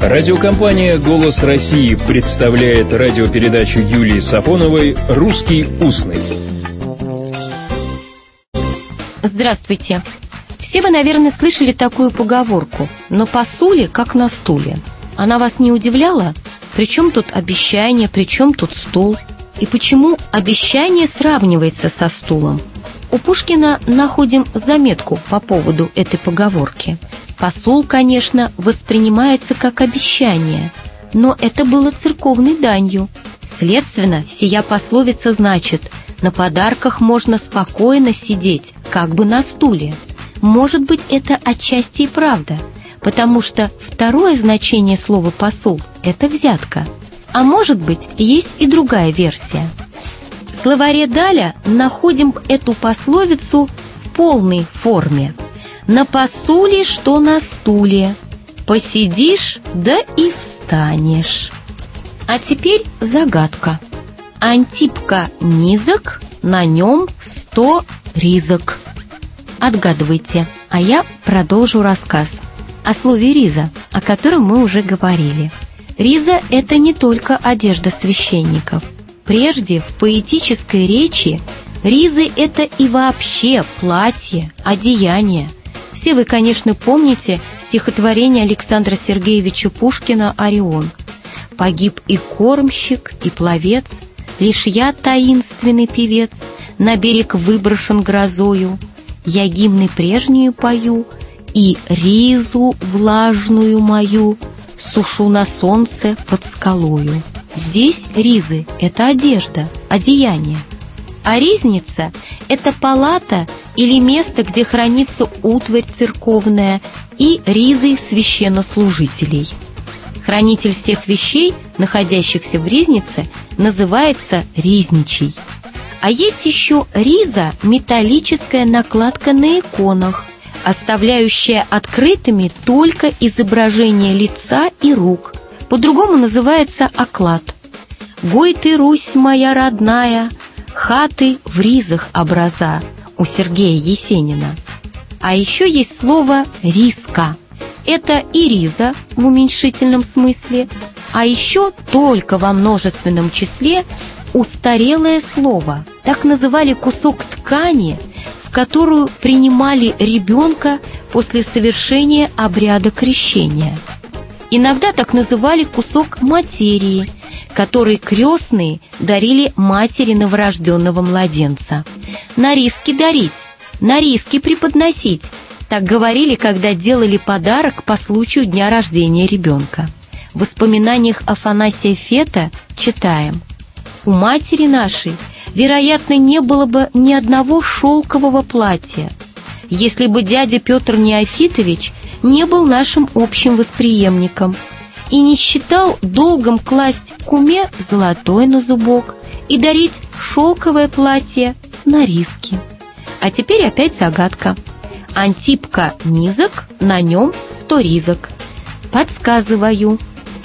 Радиокомпания «Голос России» представляет радиопередачу Юлии Сафоновой «Русский устный». Здравствуйте. Все вы, наверное, слышали такую поговорку «на посуле, как на стуле». Она вас не удивляла? Причем тут обещание, причем тут стул? И почему обещание сравнивается со стулом? У Пушкина находим заметку по поводу этой поговорки – Посол, конечно, воспринимается как обещание, но это было церковной данью. Следственно, сия пословица значит «на подарках можно спокойно сидеть, как бы на стуле». Может быть, это отчасти и правда, потому что второе значение слова «посол» — это взятка. А может быть, есть и другая версия. В словаре Даля находим эту пословицу в полной форме – на посуле, что на стуле. Посидишь, да и встанешь. А теперь загадка. Антипка низок, на нем сто ризок. Отгадывайте, а я продолжу рассказ о слове «риза», о котором мы уже говорили. Риза – это не только одежда священников. Прежде в поэтической речи ризы – это и вообще платье, одеяние – все вы, конечно, помните стихотворение Александра Сергеевича Пушкина «Орион». Погиб и кормщик, и пловец, Лишь я, таинственный певец, На берег выброшен грозою, Я гимны прежние пою, И ризу влажную мою Сушу на солнце под скалою. Здесь ризы — это одежда, одеяние. А ризница — это палата или место, где хранится утварь церковная и ризы священнослужителей. Хранитель всех вещей, находящихся в ризнице, называется ризничий. А есть еще риза – металлическая накладка на иконах, оставляющая открытыми только изображение лица и рук. По-другому называется оклад. «Гой ты, Русь моя родная, хаты в ризах образа, у Сергея Есенина. А еще есть слово «риска». Это и риза в уменьшительном смысле, а еще только во множественном числе устарелое слово. Так называли кусок ткани, в которую принимали ребенка после совершения обряда крещения. Иногда так называли кусок материи, который крестные дарили матери новорожденного младенца – на риски дарить, на риски преподносить. Так говорили, когда делали подарок по случаю дня рождения ребенка. В воспоминаниях Афанасия Фета читаем «У матери нашей, вероятно, не было бы ни одного шелкового платья, если бы дядя Петр Неофитович не был нашим общим восприемником и не считал долгом класть куме золотой на зубок и дарить шелковое платье на риски. А теперь опять загадка. Антипка низок, на нем сто ризок. Подсказываю.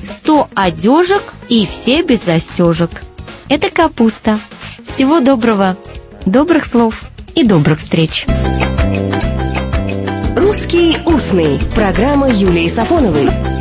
Сто одежек и все без застежек. Это капуста. Всего доброго, добрых слов и добрых встреч. «Русский устный» – программа Юлии Сафоновой –